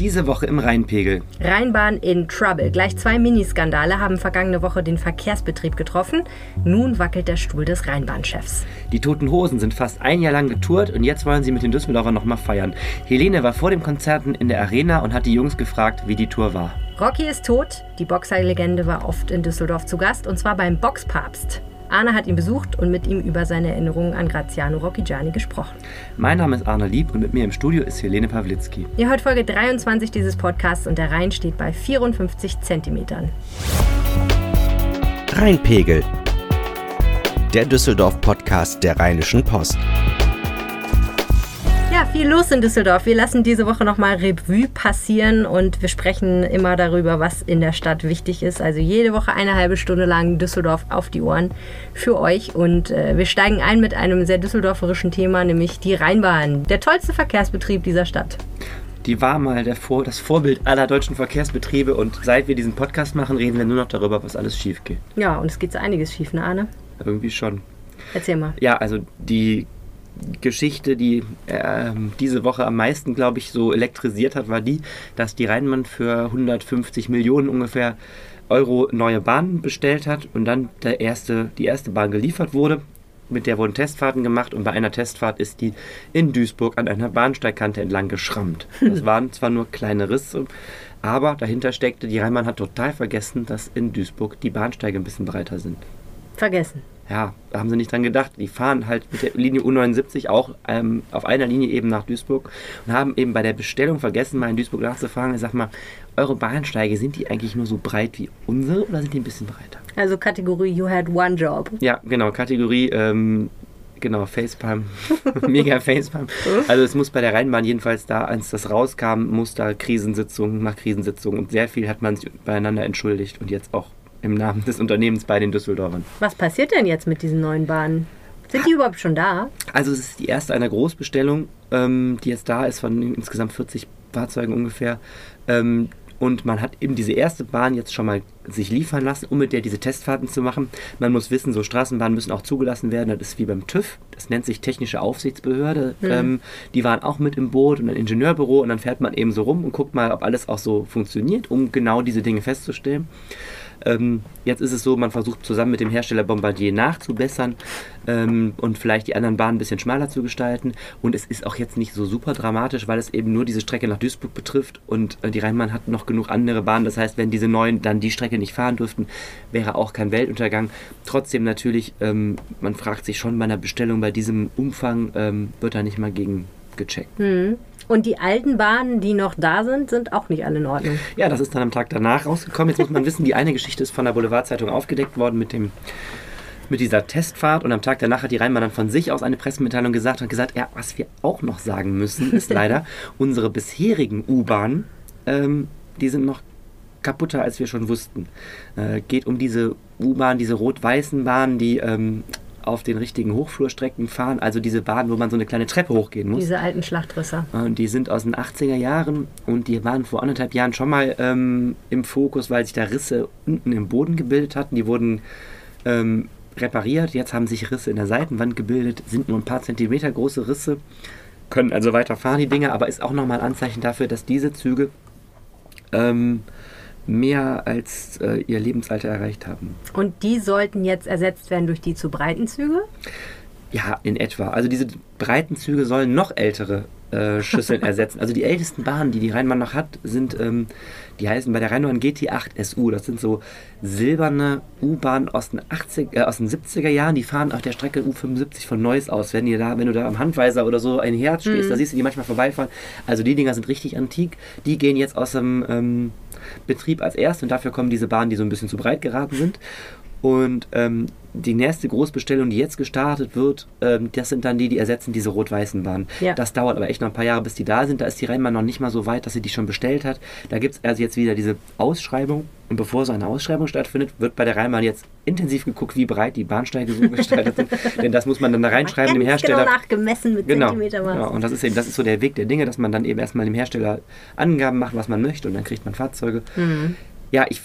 Diese Woche im Rheinpegel. Rheinbahn in Trouble. Gleich zwei Miniskandale haben vergangene Woche den Verkehrsbetrieb getroffen. Nun wackelt der Stuhl des Rheinbahnchefs. Die Toten Hosen sind fast ein Jahr lang getourt und jetzt wollen sie mit den Düsseldorfern nochmal feiern. Helene war vor dem Konzerten in der Arena und hat die Jungs gefragt, wie die Tour war. Rocky ist tot. Die Boxerlegende war oft in Düsseldorf zu Gast und zwar beim Boxpapst. Arne hat ihn besucht und mit ihm über seine Erinnerungen an Graziano Rocchigiani gesprochen. Mein Name ist Arne Lieb und mit mir im Studio ist Helene Pawlitzki. Ihr hört Folge 23 dieses Podcasts und der Rhein steht bei 54 Zentimetern. Rheinpegel. Der Düsseldorf-Podcast der Rheinischen Post. Viel los in Düsseldorf. Wir lassen diese Woche nochmal Revue passieren und wir sprechen immer darüber, was in der Stadt wichtig ist. Also jede Woche eine halbe Stunde lang Düsseldorf auf die Ohren für euch. Und äh, wir steigen ein mit einem sehr düsseldorferischen Thema, nämlich die Rheinbahn. Der tollste Verkehrsbetrieb dieser Stadt. Die war mal Vor das Vorbild aller deutschen Verkehrsbetriebe und seit wir diesen Podcast machen, reden wir nur noch darüber, was alles schief geht. Ja, und es geht so einiges schief, ne Arne? Irgendwie schon. Erzähl mal. Ja, also die Geschichte, die äh, diese Woche am meisten, glaube ich, so elektrisiert hat, war die, dass die Rheinmann für 150 Millionen ungefähr Euro neue Bahnen bestellt hat und dann der erste, die erste Bahn geliefert wurde. Mit der wurden Testfahrten gemacht und bei einer Testfahrt ist die in Duisburg an einer Bahnsteigkante entlang geschrammt. Das waren zwar nur kleine Risse, aber dahinter steckte, die Rheinmann hat total vergessen, dass in Duisburg die Bahnsteige ein bisschen breiter sind. Vergessen ja, da haben sie nicht dran gedacht. Die fahren halt mit der Linie U79 auch ähm, auf einer Linie eben nach Duisburg und haben eben bei der Bestellung vergessen, mal in Duisburg nachzufragen. Ich sag mal, eure Bahnsteige, sind die eigentlich nur so breit wie unsere oder sind die ein bisschen breiter? Also Kategorie You had one job. Ja, genau, Kategorie, ähm, genau, Facepalm, mega Facepalm. Also es muss bei der Rheinbahn jedenfalls da, als das rauskam, muss da Krisensitzung nach Krisensitzung und sehr viel hat man sich beieinander entschuldigt und jetzt auch im Namen des Unternehmens bei den Düsseldorfern. Was passiert denn jetzt mit diesen neuen Bahnen? Sind die überhaupt schon da? Also es ist die erste einer Großbestellung, ähm, die jetzt da ist von insgesamt 40 Fahrzeugen ungefähr. Ähm, und man hat eben diese erste Bahn jetzt schon mal sich liefern lassen, um mit der diese Testfahrten zu machen. Man muss wissen, so Straßenbahnen müssen auch zugelassen werden. Das ist wie beim TÜV. Das nennt sich Technische Aufsichtsbehörde. Mhm. Ähm, die waren auch mit im Boot und ein Ingenieurbüro. Und dann fährt man eben so rum und guckt mal, ob alles auch so funktioniert, um genau diese Dinge festzustellen. Ähm, jetzt ist es so, man versucht zusammen mit dem Hersteller Bombardier nachzubessern ähm, und vielleicht die anderen Bahnen ein bisschen schmaler zu gestalten. Und es ist auch jetzt nicht so super dramatisch, weil es eben nur diese Strecke nach Duisburg betrifft und äh, die Rheinbahn hat noch genug andere Bahnen. Das heißt, wenn diese neuen dann die Strecke nicht fahren dürften, wäre auch kein Weltuntergang. Trotzdem natürlich, ähm, man fragt sich schon bei einer Bestellung bei diesem Umfang, ähm, wird da nicht mal gegen gecheckt. Mhm. Und die alten Bahnen, die noch da sind, sind auch nicht alle in Ordnung. Ja, das ist dann am Tag danach rausgekommen. Jetzt muss man wissen, die eine Geschichte ist von der Boulevardzeitung aufgedeckt worden mit dem mit dieser Testfahrt und am Tag danach hat die Rheinbahn dann von sich aus eine Pressemitteilung gesagt und gesagt, ja, was wir auch noch sagen müssen, ist leider, unsere bisherigen U-Bahnen, ähm, die sind noch kaputter, als wir schon wussten. Äh, geht um diese U-Bahn, diese rot-weißen Bahnen, die ähm, auf den richtigen Hochflurstrecken fahren, also diese Bahnen, wo man so eine kleine Treppe hochgehen muss. Diese alten Schlachtrösser. Und die sind aus den 80er Jahren und die waren vor anderthalb Jahren schon mal ähm, im Fokus, weil sich da Risse unten im Boden gebildet hatten. Die wurden ähm, repariert, jetzt haben sich Risse in der Seitenwand gebildet, sind nur ein paar Zentimeter große Risse, können also weiterfahren die Dinge, aber ist auch nochmal ein Anzeichen dafür, dass diese Züge ähm, mehr als äh, ihr Lebensalter erreicht haben. Und die sollten jetzt ersetzt werden durch die zu breiten Züge? Ja, in etwa. Also diese breiten Züge sollen noch ältere äh, Schüsseln ersetzen. Also die ältesten Bahnen, die die Rheinbahn noch hat, sind, ähm, die heißen bei der Rheinbahn GT8 SU. Das sind so silberne U-Bahnen aus, den äh, aus den 70er Jahren. Die fahren auf der Strecke U75 von Neuss aus. Wenn, ihr da, wenn du da am Handweiser oder so ein Herz stehst, mhm. da siehst du die manchmal vorbeifahren. Also die Dinger sind richtig antik. Die gehen jetzt aus dem ähm, Betrieb als erst und dafür kommen diese Bahnen, die so ein bisschen zu breit geraten sind. Und ähm, die nächste Großbestellung, die jetzt gestartet wird, ähm, das sind dann die, die ersetzen diese rot-weißen Bahnen. Ja. Das dauert aber echt noch ein paar Jahre, bis die da sind. Da ist die Rennbahn noch nicht mal so weit, dass sie die schon bestellt hat. Da gibt es also jetzt wieder diese Ausschreibung. Und bevor so eine Ausschreibung stattfindet, wird bei der Rheinbahn jetzt intensiv geguckt, wie breit die Bahnsteige so gestaltet sind. Denn das muss man dann da reinschreiben, dem Hersteller. Genau nachgemessen mit genau, Zentimetermaß. Genau. Und das ist eben, das ist so der Weg der Dinge, dass man dann eben erstmal dem Hersteller Angaben macht, was man möchte, und dann kriegt man Fahrzeuge. Mhm. Ja, ich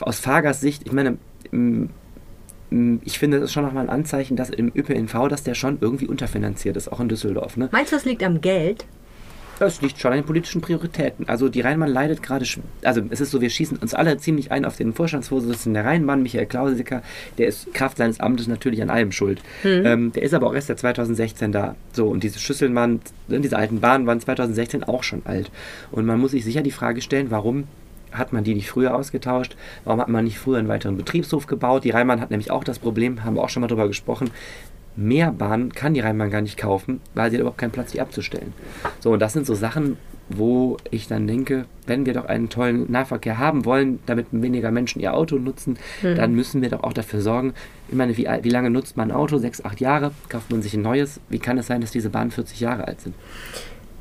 aus Fahrgastsicht, ich meine, ich finde, das ist schon nochmal ein Anzeichen, dass im ÖPNV, dass der schon irgendwie unterfinanziert ist, auch in Düsseldorf. Ne? Meinst du, das liegt am Geld? Das liegt schon an den politischen Prioritäten. Also die Rheinbahn leidet gerade, also es ist so, wir schießen uns alle ziemlich ein auf den Vorstandsvorsitzenden der Rheinbahn, Michael Klausiker, der ist Kraft seines Amtes natürlich an allem schuld. Mhm. Ähm, der ist aber auch erst seit 2016 da. So, und diese Schüsseln waren, ne, diese alten Bahnen waren 2016 auch schon alt. Und man muss sich sicher die Frage stellen, warum hat man die nicht früher ausgetauscht? Warum hat man nicht früher einen weiteren Betriebshof gebaut? Die Rheinbahn hat nämlich auch das Problem, haben wir auch schon mal drüber gesprochen, mehr Bahnen kann die Rheinbahn gar nicht kaufen, weil sie hat überhaupt keinen Platz, die abzustellen. So, und das sind so Sachen, wo ich dann denke, wenn wir doch einen tollen Nahverkehr haben wollen, damit weniger Menschen ihr Auto nutzen, mhm. dann müssen wir doch auch dafür sorgen, ich meine, wie, wie lange nutzt man ein Auto? Sechs, acht Jahre, kauft man sich ein neues. Wie kann es sein, dass diese Bahnen 40 Jahre alt sind?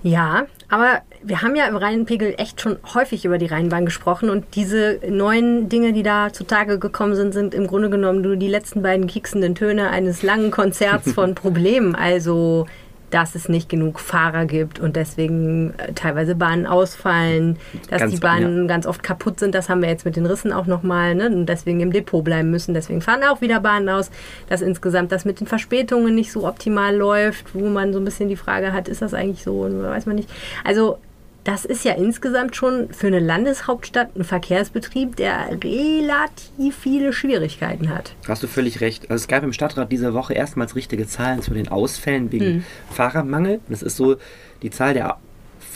Ja, aber wir haben ja im Rheinpegel echt schon häufig über die Rheinbahn gesprochen und diese neuen Dinge, die da zutage gekommen sind, sind im Grunde genommen nur die letzten beiden kieksenden Töne eines langen Konzerts von Problemen. Also dass es nicht genug Fahrer gibt und deswegen äh, teilweise Bahnen ausfallen, dass ganz, die Bahnen ja. ganz oft kaputt sind. Das haben wir jetzt mit den Rissen auch nochmal ne? und deswegen im Depot bleiben müssen. Deswegen fahren auch wieder Bahnen aus. Dass insgesamt das mit den Verspätungen nicht so optimal läuft, wo man so ein bisschen die Frage hat, ist das eigentlich so? Weiß man nicht. Also das ist ja insgesamt schon für eine Landeshauptstadt ein Verkehrsbetrieb, der relativ viele Schwierigkeiten hat. Hast du völlig recht. Also es gab im Stadtrat diese Woche erstmals richtige Zahlen zu den Ausfällen wegen hm. Fahrermangel. Das ist so die Zahl der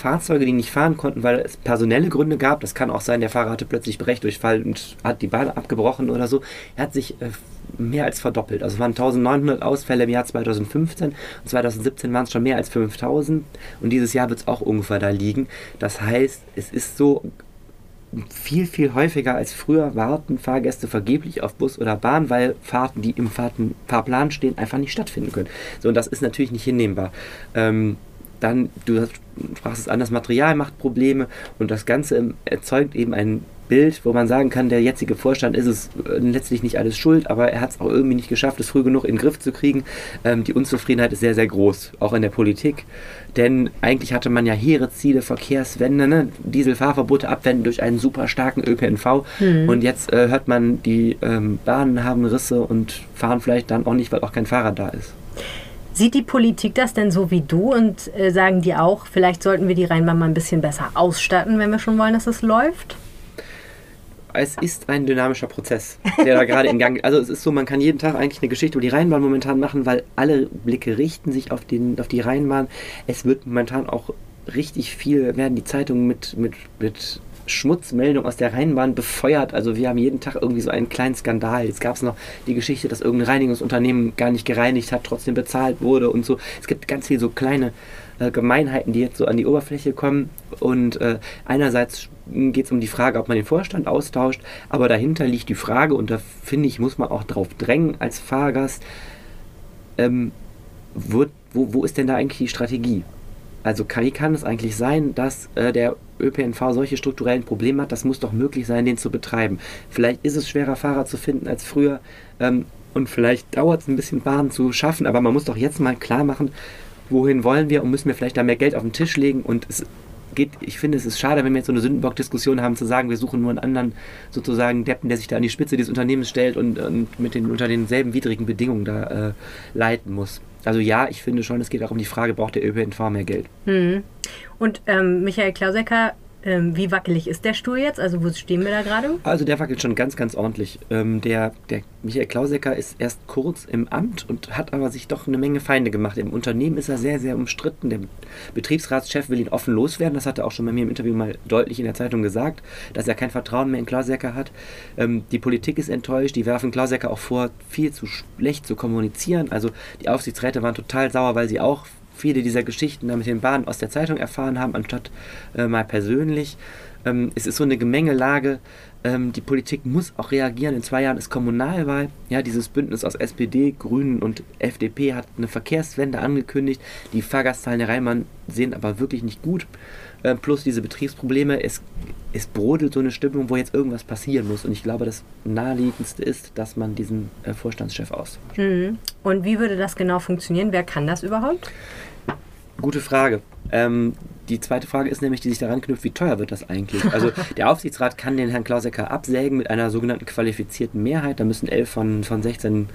Fahrzeuge, die nicht fahren konnten, weil es personelle Gründe gab. Das kann auch sein, der Fahrer hatte plötzlich Brechdurchfall und hat die Bahn abgebrochen oder so. Er hat sich äh, mehr als verdoppelt. Also es waren 1900 Ausfälle im Jahr 2015 und 2017 waren es schon mehr als 5000 und dieses Jahr wird es auch ungefähr da liegen. Das heißt, es ist so viel, viel häufiger als früher warten Fahrgäste vergeblich auf Bus oder Bahn, weil Fahrten, die im Fahrten, Fahrplan stehen, einfach nicht stattfinden können. So, und das ist natürlich nicht hinnehmbar. Ähm, dann, du sprachst es an, das Material macht Probleme und das Ganze erzeugt eben ein Bild, wo man sagen kann, der jetzige Vorstand ist es äh, letztlich nicht alles schuld, aber er hat es auch irgendwie nicht geschafft, es früh genug in den Griff zu kriegen. Ähm, die Unzufriedenheit ist sehr, sehr groß, auch in der Politik. Denn eigentlich hatte man ja hehre Ziele, Verkehrswende, ne? Dieselfahrverbote abwenden durch einen super starken ÖPNV. Mhm. Und jetzt äh, hört man, die ähm, Bahnen haben Risse und fahren vielleicht dann auch nicht, weil auch kein Fahrer da ist. Sieht die Politik das denn so wie du und äh, sagen die auch, vielleicht sollten wir die Rheinbahn mal ein bisschen besser ausstatten, wenn wir schon wollen, dass es läuft? Es ist ein dynamischer Prozess, der da gerade in Gang ist. Also es ist so, man kann jeden Tag eigentlich eine Geschichte über die Rheinbahn momentan machen, weil alle Blicke richten sich auf, den, auf die Rheinbahn. Es wird momentan auch richtig viel, werden die Zeitungen mit, mit, mit Schmutzmeldung aus der Rheinbahn befeuert. Also wir haben jeden Tag irgendwie so einen kleinen Skandal. Jetzt gab es noch die Geschichte, dass irgendein Reinigungsunternehmen gar nicht gereinigt hat, trotzdem bezahlt wurde und so. Es gibt ganz viele so kleine äh, Gemeinheiten, die jetzt so an die Oberfläche kommen. Und äh, einerseits geht es um die Frage, ob man den Vorstand austauscht, aber dahinter liegt die Frage, und da finde ich, muss man auch drauf drängen als Fahrgast, ähm, wird, wo, wo ist denn da eigentlich die Strategie? Also wie kann es eigentlich sein, dass äh, der ÖPNV solche strukturellen Probleme hat? Das muss doch möglich sein, den zu betreiben. Vielleicht ist es schwerer, Fahrer zu finden als früher. Ähm, und vielleicht dauert es ein bisschen, Bahnen zu schaffen. Aber man muss doch jetzt mal klar machen, wohin wollen wir und müssen wir vielleicht da mehr Geld auf den Tisch legen. Und es geht, ich finde, es ist schade, wenn wir jetzt so eine Sündenbock-Diskussion haben, zu sagen, wir suchen nur einen anderen sozusagen Deppen, der sich da an die Spitze dieses Unternehmens stellt und, und mit den, unter denselben widrigen Bedingungen da äh, leiten muss. Also ja, ich finde schon, es geht auch um die Frage, braucht der ÖPNV mehr Geld? Mhm. Und ähm, Michael Klausecker ähm, wie wackelig ist der Stuhl jetzt? Also wo stehen wir da gerade? Also der wackelt schon ganz, ganz ordentlich. Ähm, der, der Michael Klausecker ist erst kurz im Amt und hat aber sich doch eine Menge Feinde gemacht. Im Unternehmen ist er sehr, sehr umstritten. Der Betriebsratschef will ihn offen loswerden. Das hat er auch schon bei mir im Interview mal deutlich in der Zeitung gesagt, dass er kein Vertrauen mehr in Klausecker hat. Ähm, die Politik ist enttäuscht. Die werfen Klausecker auch vor, viel zu schlecht zu kommunizieren. Also die Aufsichtsräte waren total sauer, weil sie auch viele dieser Geschichten da mit den Bahnen aus der Zeitung erfahren haben, anstatt äh, mal persönlich. Ähm, es ist so eine Gemengelage. Ähm, die Politik muss auch reagieren. In zwei Jahren ist Kommunalwahl. Ja, dieses Bündnis aus SPD, Grünen und FDP hat eine Verkehrswende angekündigt. Die Fahrgastzahlen der Rheinbahn sehen aber wirklich nicht gut. Äh, plus diese Betriebsprobleme. Es, es brodelt so eine Stimmung, wo jetzt irgendwas passieren muss. Und ich glaube, das naheliegendste ist, dass man diesen äh, Vorstandschef austauscht. Mhm. Und wie würde das genau funktionieren? Wer kann das überhaupt? Gute Frage. Ähm, die zweite Frage ist nämlich, die sich daran knüpft, wie teuer wird das eigentlich? Also der Aufsichtsrat kann den Herrn Klausecker absägen mit einer sogenannten qualifizierten Mehrheit. Da müssen elf von, von 16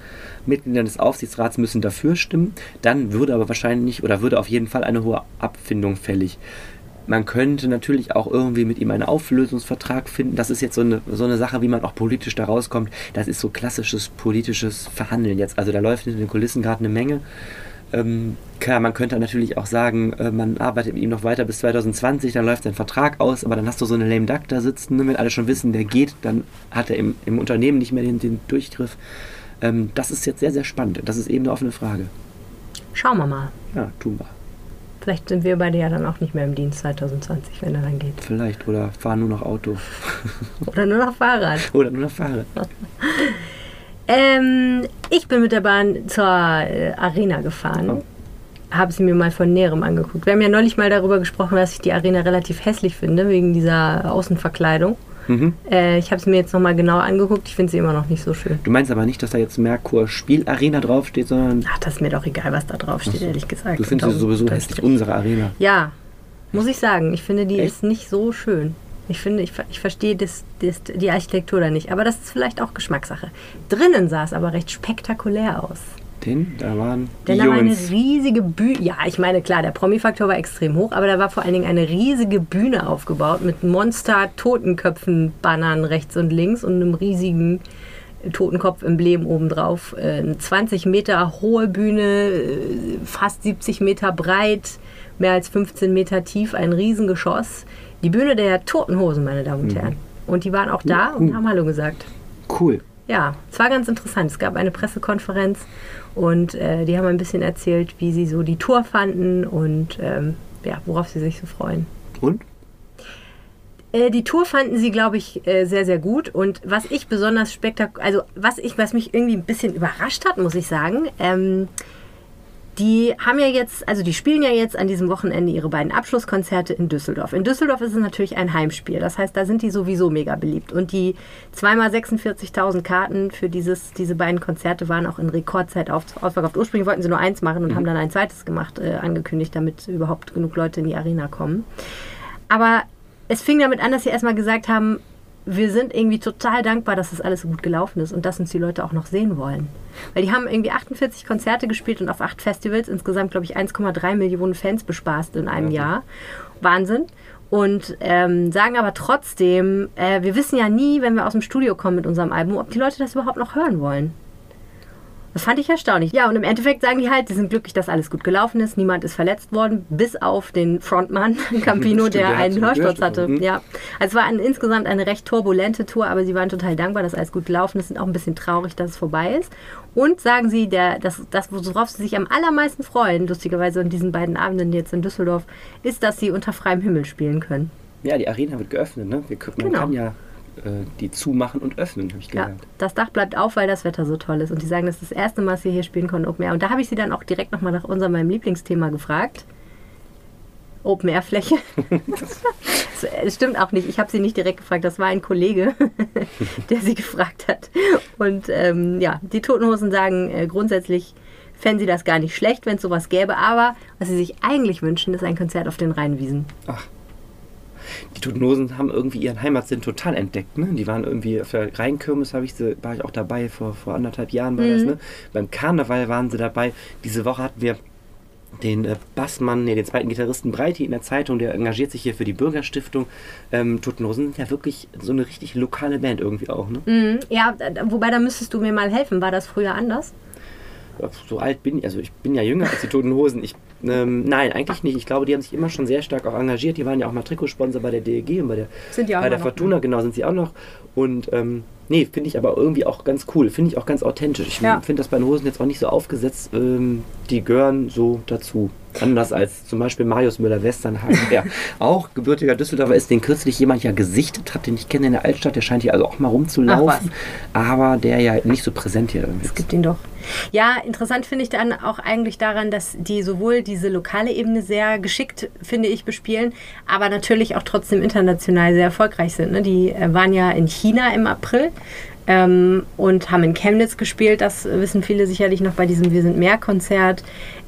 Mitgliedern des Aufsichtsrats müssen dafür stimmen. Dann würde aber wahrscheinlich oder würde auf jeden Fall eine hohe Abfindung fällig. man könnte natürlich auch irgendwie mit ihm einen Auflösungsvertrag finden. Das ist jetzt so eine, so eine Sache, wie man auch politisch da rauskommt. Das ist so klassisches politisches Verhandeln jetzt. Also da läuft hinter den Kulissen gerade eine Menge. Ähm, klar, man könnte natürlich auch sagen, äh, man arbeitet mit ihm noch weiter bis 2020, dann läuft sein Vertrag aus, aber dann hast du so eine lame Duck da sitzen, ne? wenn alle schon wissen, der geht, dann hat er im, im Unternehmen nicht mehr den, den Durchgriff. Ähm, das ist jetzt sehr, sehr spannend. Das ist eben eine offene Frage. Schauen wir mal. Ja, tun wir. Vielleicht sind wir beide ja dann auch nicht mehr im Dienst 2020, wenn er dann geht. Vielleicht. Oder fahren nur noch Auto. Oder nur noch Fahrrad. Oder nur noch Fahrrad. Ähm, ich bin mit der Bahn zur äh, Arena gefahren. Oh. Habe sie mir mal von näherem angeguckt. Wir haben ja neulich mal darüber gesprochen, dass ich die Arena relativ hässlich finde, wegen dieser Außenverkleidung. Mhm. Äh, ich habe es mir jetzt nochmal genau angeguckt. Ich finde sie immer noch nicht so schön. Du meinst aber nicht, dass da jetzt Merkur Spielarena draufsteht, sondern Ach, das ist mir doch egal, was da drauf steht, ehrlich gesagt. du findest sie sowieso hässlich. Unsere Arena. Ja, muss ich sagen. Ich finde, die Echt? ist nicht so schön. Ich finde, ich, ich verstehe das, das, die Architektur da nicht. Aber das ist vielleicht auch Geschmackssache. Drinnen sah es aber recht spektakulär aus. Denn da waren die Denn da war eine riesige Bühne. Ja, ich meine, klar, der Promi-Faktor war extrem hoch, aber da war vor allen Dingen eine riesige Bühne aufgebaut mit Monster-Totenköpfen-Bannern rechts und links und einem riesigen Totenkopf-Emblem obendrauf. Eine 20 Meter hohe Bühne, äh, fast 70 Meter breit, mehr als 15 Meter tief, ein Riesengeschoss. Die Bühne der Toten Hosen, meine Damen und Herren. Und die waren auch da und haben Hallo gesagt. Cool. Ja, es war ganz interessant. Es gab eine Pressekonferenz und äh, die haben ein bisschen erzählt, wie sie so die Tour fanden und ähm, ja, worauf sie sich so freuen. Und? Äh, die Tour fanden sie, glaube ich, äh, sehr, sehr gut. Und was ich besonders spektakulär, also was ich, was mich irgendwie ein bisschen überrascht hat, muss ich sagen, ähm, die haben ja jetzt, also die spielen ja jetzt an diesem Wochenende ihre beiden Abschlusskonzerte in Düsseldorf. In Düsseldorf ist es natürlich ein Heimspiel. Das heißt, da sind die sowieso mega beliebt. Und die zweimal 46.000 Karten für dieses, diese beiden Konzerte waren auch in Rekordzeit auf, ausverkauft. Ursprünglich wollten sie nur eins machen und haben dann ein zweites gemacht, äh, angekündigt, damit überhaupt genug Leute in die Arena kommen. Aber es fing damit an, dass sie erstmal gesagt haben, wir sind irgendwie total dankbar, dass das alles so gut gelaufen ist und dass uns die Leute auch noch sehen wollen. Weil die haben irgendwie 48 Konzerte gespielt und auf acht Festivals insgesamt, glaube ich, 1,3 Millionen Fans bespaßt in einem Jahr. Wahnsinn. Und ähm, sagen aber trotzdem, äh, wir wissen ja nie, wenn wir aus dem Studio kommen mit unserem Album, ob die Leute das überhaupt noch hören wollen. Das fand ich erstaunlich. Ja, und im Endeffekt sagen die halt, die sind glücklich, dass alles gut gelaufen ist. Niemand ist verletzt worden, bis auf den Frontmann Campino, Stimmt, der der einen Hörsturz hatte. mhm. Ja, also es war ein, insgesamt eine recht turbulente Tour, aber sie waren total dankbar, dass alles gut gelaufen ist. Sind auch ein bisschen traurig, dass es vorbei ist. Und sagen sie, der, das, das, worauf sie sich am allermeisten freuen, lustigerweise an diesen beiden Abenden jetzt in Düsseldorf, ist, dass sie unter freiem Himmel spielen können. Ja, die Arena wird geöffnet, ne? Wir, können- man Genau. kann ja die zumachen und öffnen, habe ich Ja, gelernt. das Dach bleibt auf, weil das Wetter so toll ist. Und die sagen, das ist das erste Mal, dass sie hier spielen konnten, Open Air. Und da habe ich sie dann auch direkt nochmal nach unserem meinem Lieblingsthema gefragt. Open Air Fläche. Das äh, stimmt auch nicht. Ich habe sie nicht direkt gefragt. Das war ein Kollege, der sie gefragt hat. Und ähm, ja, die Toten Hosen sagen äh, grundsätzlich, fänden sie das gar nicht schlecht, wenn es sowas gäbe. Aber was sie sich eigentlich wünschen, ist ein Konzert auf den Rheinwiesen. Die Toten Hosen haben irgendwie ihren Heimatsinn total entdeckt. Ne? Die waren irgendwie auf der Rheinkirmes, ich sie, war ich auch dabei, vor, vor anderthalb Jahren war das. Mhm. Ne? Beim Karneval waren sie dabei. Diese Woche hatten wir den äh, Bassmann, nee, den zweiten Gitarristen Breiti in der Zeitung, der engagiert sich hier für die Bürgerstiftung. Ähm, Toten Hosen sind ja wirklich so eine richtig lokale Band irgendwie auch. Ne? Mhm. Ja, wobei da müsstest du mir mal helfen. War das früher anders? So alt bin ich, also ich bin ja jünger als die Toten Hosen. Ich, ähm, nein, eigentlich nicht. Ich glaube, die haben sich immer schon sehr stark auch engagiert. Die waren ja auch mal Trikotsponsor bei der DEG und bei der, bei der immer noch, Fortuna, genau, sind sie auch noch. Und ähm, nee, finde ich aber irgendwie auch ganz cool. Finde ich auch ganz authentisch. Ich Ja. finde das bei den Hosen jetzt auch nicht so aufgesetzt. Ähm, die gehören so dazu. Anders als zum Beispiel Marius Müller-Westernhagen, der auch gebürtiger Düsseldorfer ist, den kürzlich jemand ja gesichtet hat, den ich kenne in der Altstadt. Der scheint hier also auch mal rumzulaufen. Aber der ja nicht so präsent hier irgendwie Es ist. gibt ihn doch. Ja, interessant finde ich dann auch eigentlich daran, dass die sowohl diese lokale Ebene sehr geschickt, finde ich, bespielen, aber natürlich auch trotzdem international sehr erfolgreich sind. Ne? Die äh, waren ja in China im April ähm, und haben in Chemnitz gespielt. Das wissen viele sicherlich noch bei diesem Wir sind mehr Konzert.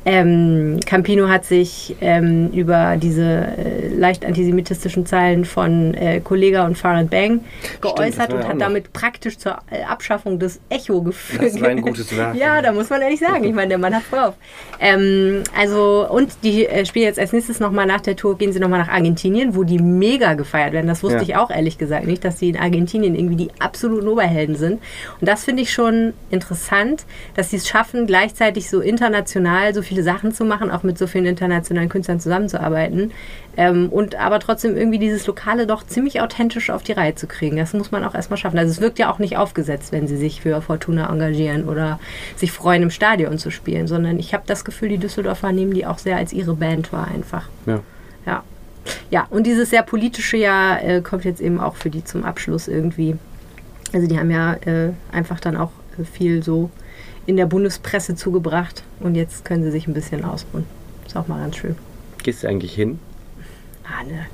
Ähm, Campino hat sich ähm, über diese äh, leicht antisemitistischen Zeilen von äh, Kollega und Farad Bang geäußert und hat damit praktisch zur Abschaffung des Echo geführt. Das war ein gutes Werk. ja, da muss man ehrlich sagen. Ich meine, der Mann hat drauf. Ähm, also, und die äh, spielen jetzt als nächstes nochmal nach der Tour, gehen sie nochmal nach Argentinien, wo die mega gefeiert werden. Das wusste Ja. ich auch ehrlich gesagt nicht, dass die in Argentinien irgendwie die absoluten Oberhelden sind. Und das finde ich schon interessant, dass sie es schaffen, gleichzeitig so international so viele Sachen zu machen, auch mit so vielen internationalen Künstlern zusammenzuarbeiten. Ähm, und aber trotzdem irgendwie dieses Lokale doch ziemlich authentisch auf die Reihe zu kriegen. Das muss man auch erstmal schaffen. Also es wirkt ja auch nicht aufgesetzt, wenn sie sich für Fortuna engagieren oder sich freuen, im Stadion zu spielen, sondern ich habe das Gefühl, die Düsseldorfer nehmen die auch sehr als ihre Band wahr einfach. Ja. Ja. Ja, und dieses sehr politische Jahr äh, kommt jetzt eben auch für die zum Abschluss irgendwie. Also die haben ja äh, einfach dann auch äh, viel so in der Bundespresse zugebracht und jetzt können sie sich ein bisschen ausruhen. Ist auch mal ganz schön. Gehst du eigentlich hin? Anne,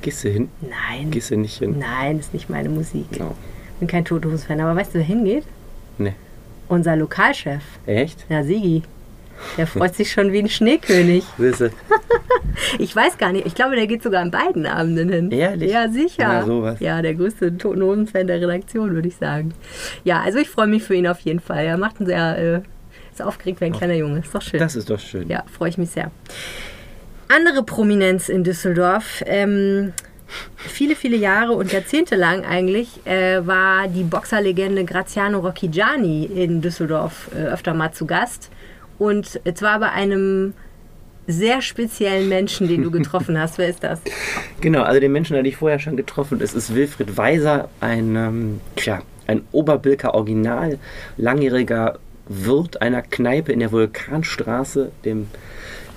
Gehst du hin? nein. Gehst du nicht hin? Nein, ist nicht meine Musik. Genau. Bin kein Totohus-Fan, aber weißt du, wer hingeht? Nee. Unser Lokalchef, Echt? ja Sigi. Der freut sich schon wie ein Schneekönig. Siehste, Ich weiß gar nicht. Ich glaube, der geht sogar an beiden Abenden hin. Ehrlich? Ja, sicher. Sowas. Ja, der größte Toten Hosen-Fan der Redaktion, würde ich sagen. Ja, also ich freue mich für ihn auf jeden Fall. Er macht einen sehr, äh, ist aufgeregt wie ein kleiner Junge. Ist doch schön. das ist doch schön. Ja, freue ich mich sehr. Andere Prominenz in Düsseldorf. Ähm, viele, viele Jahre und Jahrzehnte lang eigentlich äh, war die Boxerlegende Graziano Rocchigiani in Düsseldorf äh, öfter mal zu Gast. Und zwar bei einem sehr speziellen Menschen, den du getroffen hast. Wer ist das? Genau, also den Menschen hatte ich vorher schon getroffen. Es ist Wilfried Weiser, ein, ähm, tja, ein Oberbilker Original, langjähriger Wirt einer Kneipe in der Vulkanstraße, dem,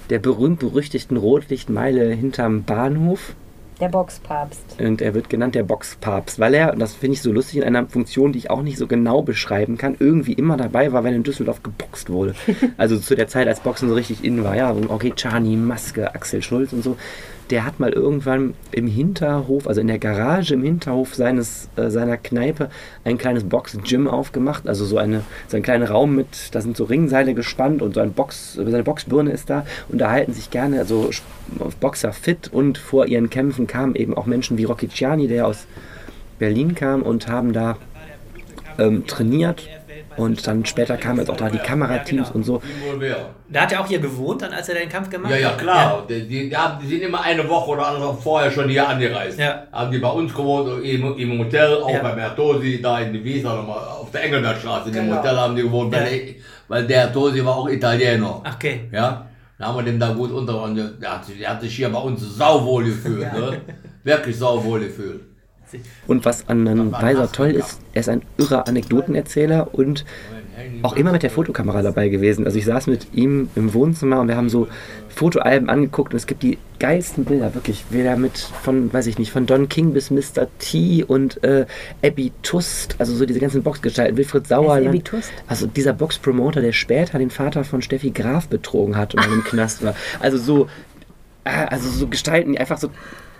der berühmt-berüchtigten Rotlichtmeile hinterm Bahnhof. Der Boxpapst. Und er wird genannt der Boxpapst, weil er, und das finde ich so lustig, in einer Funktion, die ich auch nicht so genau beschreiben kann, irgendwie immer dabei war, wenn in Düsseldorf geboxt wurde. Also zu der Zeit, als Boxen so richtig in war, ja, so okay, Chani, Maske, Axel Schulz und so. Der hat mal irgendwann im Hinterhof, also in der Garage im Hinterhof seines, äh, seiner Kneipe, ein kleines Box-Gym aufgemacht. Also so, eine, so ein kleiner Raum mit, da sind so Ringseile gespannt und so ein Box, seine Boxbirne ist da. Und da halten sich gerne also Boxer fit. Und vor ihren Kämpfen kamen eben auch Menschen wie Rocky Ciani, der aus Berlin kam und haben da ähm, trainiert und dann später kamen jetzt auch da die Kamerateams und so. Da hat er auch hier gewohnt, dann als er den Kampf gemacht Ja, hat? ja, klar. Die, die, die, haben, die sind immer eine Woche oder andere vorher schon hier angereist. Ja. Haben die bei uns gewohnt, im, im Hotel, auch Ja. bei Mertosi, da in nochmal auf der Engelbertstraße, in dem Genau. Hotel haben die gewohnt, weil, Ja. der, weil der Tosi war auch Italiener. Ach, okay. Ja, da haben wir den da gut unter und der, der, hat, sich- der hat sich hier bei uns sauwohl gefühlt, ne? Wirklich sauwohl gefühlt. Und was an ähm, Weiser toll ist, er ist ein irrer Anekdotenerzähler und auch immer mit der Fotokamera dabei gewesen. Also ich saß mit ihm im Wohnzimmer und wir haben so Fotoalben angeguckt und es gibt die geilsten Bilder, wirklich. Weder mit von, weiß ich nicht, von Don King bis Mr. T und äh, Abby Tust, also so diese ganzen Boxgestalten, Wilfried Sauerland. Abby Tust? Also dieser Boxpromoter, der später den Vater von Steffi Graf betrogen hat und dann im Knast war. Also so, ah, also so Gestalten, die einfach so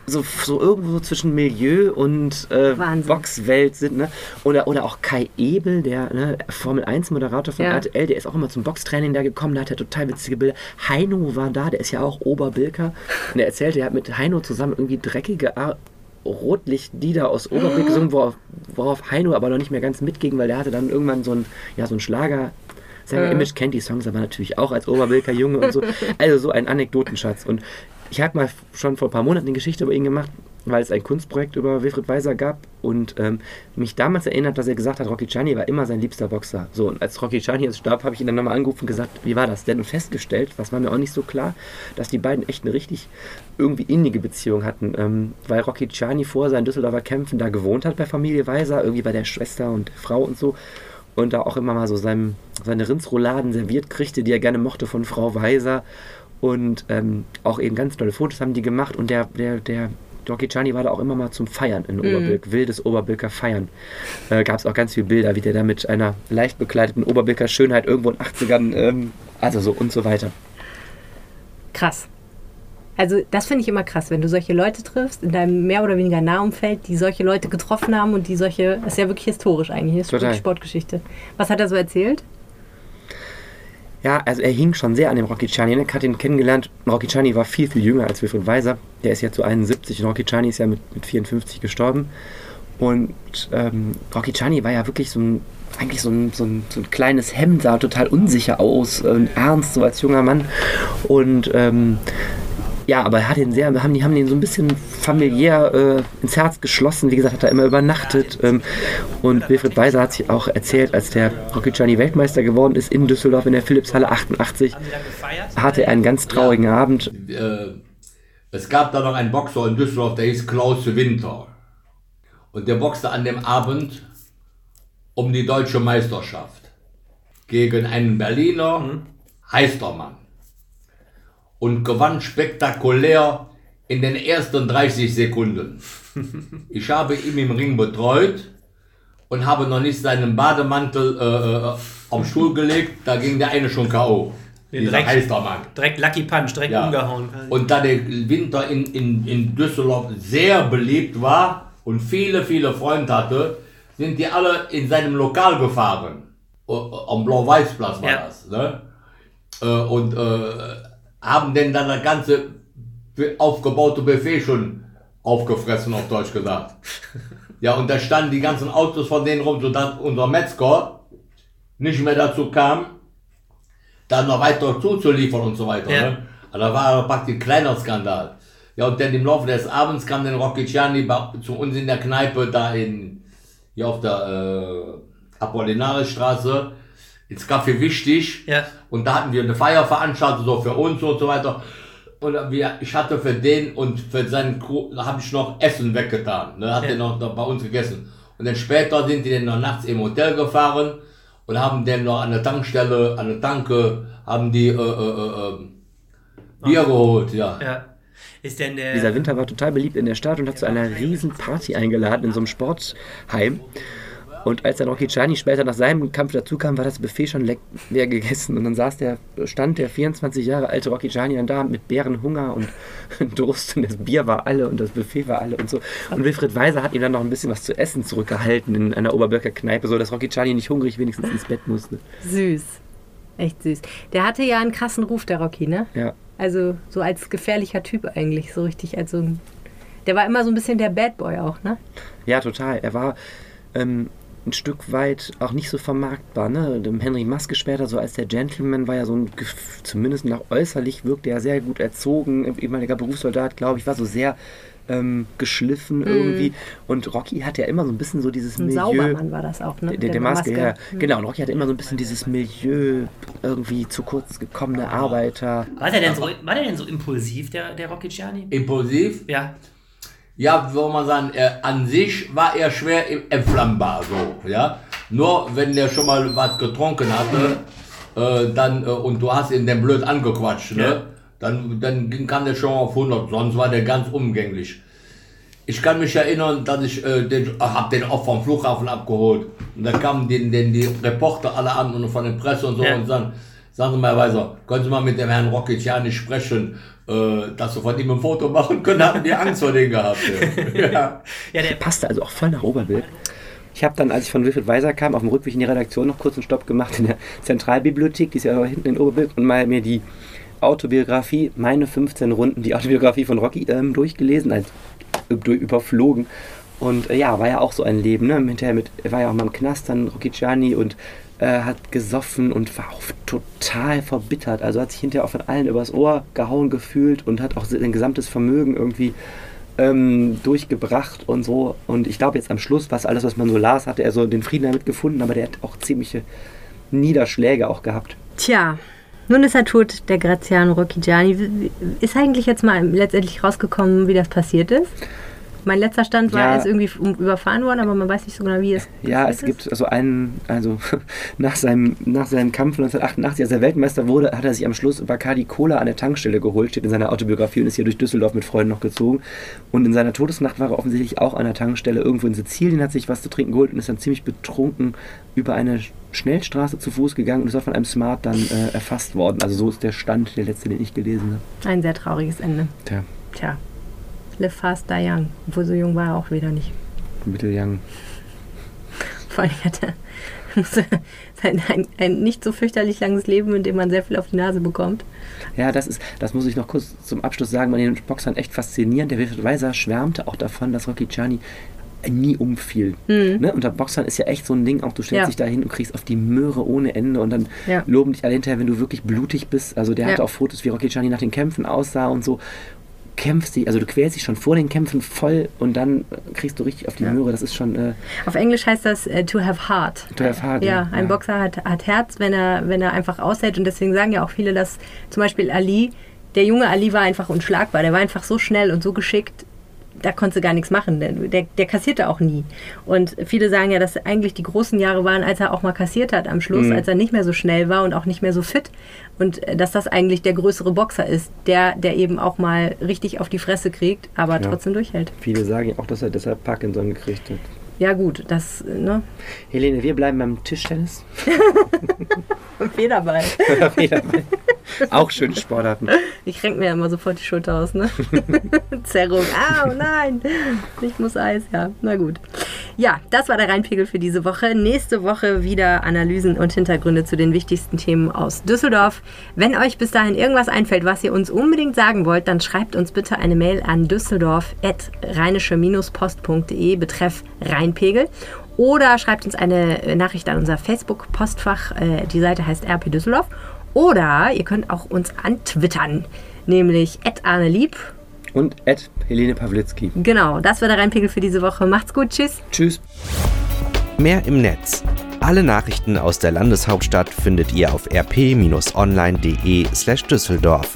so, so irgendwo zwischen Milieu und äh. Boxwelt sind, ne? Oder, oder auch Kai Ebel, der ne, Formel 1 Moderator von Ja. RTL, der ist auch immer zum Boxtraining da gekommen, da hat er total witzige Bilder. Heino war da, der ist ja auch Oberbilker. Und er erzählte, er hat mit Heino zusammen irgendwie dreckige Ar Rotlichtlieder aus Oberbilk gesungen, worauf, worauf Heino aber noch nicht mehr ganz mitging, weil der hatte dann irgendwann so ein, ja, so ein Schlager. Sänger Image kennt die Songs aber natürlich auch als Oberbilker Junge und so. Also so ein Anekdotenschatz. Und ich habe mal schon vor ein paar Monaten eine Geschichte über ihn gemacht, weil es ein Kunstprojekt über Wilfried Weiser gab und ähm, mich damals erinnert, dass er gesagt hat, Rocky Chani war immer sein liebster Boxer. So, und als Rocky Chani jetzt starb, habe ich ihn dann nochmal angerufen und gesagt, wie war das denn? Und festgestellt, was war mir auch nicht so klar, dass die beiden echt eine richtig irgendwie innige Beziehung hatten, ähm, weil Rocky Chani vor seinen Düsseldorfer Kämpfen da gewohnt hat bei Familie Weiser, irgendwie bei der Schwester und Frau und so und da auch immer mal so seinem, seine Rindsrouladen serviert kriegte, die er gerne mochte von Frau Weiser. Und ähm, auch eben ganz tolle Fotos haben die gemacht. Und der, der, der Doki Chani war da auch immer mal zum Feiern in Oberbilk, wildes Oberbilker Feiern. Äh, Gab es auch ganz viele Bilder, wie der da mit einer leicht bekleideten Oberbilker Schönheit irgendwo in den 80ern, ähm, also so und so weiter. Krass. Also das finde ich immer krass, wenn du solche Leute triffst, in deinem mehr oder weniger Nahumfeld, die solche Leute getroffen haben und die solche, das ist ja wirklich historisch eigentlich, das ist Total. wirklich Sportgeschichte. Was hat er so erzählt? Ja, also er hing schon sehr an dem Rocky Chani. Ich hatte ihn kennengelernt. Rocky Chani war viel, viel jünger als Wilfried Weiser. Der ist jetzt so 71 und Rocky Chani ist ja mit, mit 54 gestorben. Und ähm, Rocky Chani war ja wirklich so ein, eigentlich so ein, so ein, so ein kleines Hemd, sah total unsicher aus, äh, ernst, so als junger Mann. Und ähm, ja, aber er hat ihn sehr, haben die haben ihn so ein bisschen familiär äh, ins Herz geschlossen. Wie gesagt, hat er immer übernachtet. Ähm, und Wilfried Weiser hat sich auch erzählt, als der Rocky Gianni Weltmeister geworden ist in Düsseldorf in der Philipshalle 88, Haben Sie da gefeiert? hatte er einen ganz traurigen Abend. äh, es gab da noch einen Boxer in Düsseldorf, der hieß Klaus Winter. Und der boxte an dem Abend um die deutsche Meisterschaft gegen einen Berliner Heistermann. Und gewann spektakulär in den ersten 30 Sekunden. Ich habe ihn im Ring betreut und habe noch nicht seinen Bademantel äh, äh, auf den Stuhl gelegt, da ging der eine schon K.O. Direkt- Heistermann. Direkt Lucky Punch, direkt Ja. umgehauen. Und da der Winter in, in, in Düsseldorf sehr beliebt war und viele, viele Freunde hatte, sind die alle in seinem Lokal gefahren. O- Am Blau-Weiß-Platz war Ja. das. Ne? Äh, Und äh, haben denn dann das ganze aufgebaute Buffet schon aufgefressen, auf Deutsch gesagt. Ja, und da standen die ganzen Autos von denen rum, sodass unser Metzger nicht mehr dazu kam, dann noch weiter zuzuliefern und so weiter. Ja. Ne? Also da war praktisch ein kleiner Skandal. Ja, und dann im Laufe des Abends kam dann Rocky Gianni zu uns in der Kneipe da in, hier auf der äh, Apollinarisstraße ins Café Wichtig. Ja. Und da hatten wir eine Feier veranstaltet, so für uns und so weiter. Und wir, ich hatte für den und für seinen Crew, da habe ich noch Essen weggetan. Ne, hat Ja. er noch, noch bei uns gegessen. Und dann später sind die dann noch nachts im Hotel gefahren und haben dann noch an der Tankstelle, an der Tanke, haben die äh, äh, äh, äh, Bier geholt, ja. Ja. Ist denn der. Dieser Winter war total beliebt in der Stadt und hat zu einer riesen Party eingeladen in so einem Sportheim. Und als dann Rocky Gianni später nach seinem Kampf dazukam, war das Buffet schon le leer gegessen. Und dann saß der, stand der 24 Jahre alte Rocky Gianni dann da mit Bärenhunger und Durst und das Bier war alle und das Buffet war alle und so. Und Wilfried Weiser hat ihm dann noch ein bisschen was zu essen zurückgehalten in einer Oberbürger Kneipe, so dass Rocky Gianni nicht hungrig wenigstens ins Bett musste. Süß. Echt süß. Der hatte ja einen krassen Ruf, der Rocky, ne? Ja. Also so als gefährlicher Typ eigentlich, so richtig als so ein... Der war immer so ein bisschen der Bad Boy auch, ne? Ja, total. Er war ähm, ein Stück weit auch nicht so vermarktbar. Ne? Dem Henry Maske später, so als der Gentleman, war ja so ein, Gef- zumindest nach äußerlich wirkte er sehr gut erzogen, ehemaliger Berufssoldat, glaube ich, war so sehr ähm, geschliffen irgendwie. Und Rocky hat ja immer so ein bisschen so dieses Ein Milieu. Saubermann war das auch, ne? Der, der Maske, ja. Mhm. Genau, und Rocky hatte immer so ein bisschen dieses Milieu, irgendwie zu kurz gekommene Arbeiter. war, der denn so, war der denn so impulsiv, der, der Rocky Gianni? Impulsiv, Ja. Ja, soll man sagen, er, an sich war er schwer im- entflammbar, so, ja. Nur wenn der schon mal was getrunken hatte, äh, dann, äh, und du hast ihn dann blöd angequatscht, ne, Ja. dann, dann ging, kam der schon auf 100, sonst war der ganz umgänglich. Ich kann mich erinnern, dass ich äh, den, äh, hab den auch vom Flughafen abgeholt. Und da kamen den, den, die Reporter alle an und von der Presse und so Ja. und sagen, sagen Sie mal, Weiser, können Sie mal mit dem Herrn Rocchiciani sprechen, äh, dass Sie von ihm ein Foto machen können, hatten die Angst vor dem gehabt. Ja. ja. Ja, der. passte also auch voll nach Oberbild. Ich habe dann, als ich von Wilfried Weiser kam, auf dem Rückweg in die Redaktion noch kurz einen Stopp gemacht in der Zentralbibliothek, die ist ja hinten in Oberbild, und mal mir die Autobiografie, meine 15 Runden, die Autobiografie von Rocky ähm, durchgelesen, also überflogen. Und äh, ja, war ja auch so ein Leben, ne? Hinterher mit, war ja auch mal im Knast, dann Rocky Gianni und äh, hat gesoffen und war auch total verbittert. Also hat sich hinterher auch von allen übers Ohr gehauen gefühlt und hat auch sein gesamtes Vermögen irgendwie ähm, durchgebracht und so. Und ich glaube jetzt am Schluss, was alles, was man so las, hatte er so den Frieden damit gefunden, aber der hat auch ziemliche Niederschläge auch gehabt. Tja, nun ist er tot, der Graziano Rocchigiani. Ist eigentlich jetzt mal letztendlich rausgekommen, wie das passiert ist? Mein letzter Stand war, Ja. ist irgendwie überfahren worden, aber man weiß nicht so genau, wie es Ja, passiert es ist. gibt also einen, also nach seinem, nach seinem Kampf 1988, als er Weltmeister wurde, hat er sich am Schluss Bacardi Cola an der Tankstelle geholt, steht in seiner Autobiografie und ist hier durch Düsseldorf mit Freunden noch gezogen. Und in seiner Todesnacht war er offensichtlich auch an der Tankstelle irgendwo in Sizilien, hat sich was zu trinken geholt und ist dann ziemlich betrunken über eine Schnellstraße zu Fuß gegangen und ist auch von einem Smart dann äh, erfasst worden. Also so ist der Stand, der letzte, den ich gelesen habe. Ein sehr trauriges Ende. Tja, Tja. Live fast, die young. Obwohl so jung war er auch wieder nicht. Mittelyoung. Vor allem hat er sein, ein, ein nicht so fürchterlich langes Leben, in dem man sehr viel auf die Nase bekommt. Ja, das ist, das muss ich noch kurz zum Abschluss sagen, bei den Boxern echt faszinierend. Der Wilfried Weiser schwärmte auch davon, dass Rocky Gianni nie umfiel. Ne? Unter Boxern ist ja echt so ein Ding, auch du stellst Mhm. Ja. dich da hin und kriegst auf die Möhre ohne Ende und dann Ja. loben dich alle hinterher, wenn du wirklich blutig bist. Also der Ja. hatte auch Fotos, wie Rocky Gianni nach den Kämpfen aussah und so. Kämpfst dich, also du quälst dich schon vor den Kämpfen voll und dann äh, kriegst du richtig auf die Möhre. Das ist schon äh, Auf Englisch heißt das äh, to have heart. To have heart, Ja, ja. ein Ja. Boxer hat, hat Herz, wenn er, wenn er einfach aushält. Und deswegen sagen ja auch viele, dass zum Beispiel Ali, der junge Ali war einfach unschlagbar. Der war einfach so schnell und so geschickt, da konntest du gar nichts machen. Der, der, kassierte auch nie. Und viele sagen ja, dass eigentlich die großen Jahre waren, als er auch mal kassiert hat am Mhm. Schluss, als er nicht mehr so schnell war und auch nicht mehr so fit. Und äh, dass das eigentlich der größere Boxer ist, der, der eben auch mal richtig auf die Fresse kriegt, aber Ja. trotzdem durchhält. viele sagen ja auch, dass er deshalb Parkinson gekriegt hat. Ja gut, das, ne? Helene, wir bleiben beim Tischtennis. Federball. auch schöne Sportarten. Ich renk mir immer sofort die Schulter aus, ne? Zerrung. Ah, oh nein. Ich muss Eis, ja. Na gut. Ja, das war der Rheinpegel für diese Woche. Nächste Woche wieder Analysen und Hintergründe zu den wichtigsten Themen aus Düsseldorf. Wenn euch bis dahin irgendwas einfällt, was ihr uns unbedingt sagen wollt, dann schreibt uns bitte eine Mail an düsseldorf.rheinische-post.de betreff Rheinpegel. Oder schreibt uns eine Nachricht an unser Facebook-Postfach. Äh, Die Seite heißt RP Düsseldorf. Oder ihr könnt auch uns antwittern, nämlich @arnelieb. Und Ed Helene Pawlitzki. Genau, das war der Rheinpegel für diese Woche. Macht's gut, tschüss. Tschüss. Mehr im Netz. Alle Nachrichten aus der Landeshauptstadt findet ihr auf rp-online.de/düsseldorf.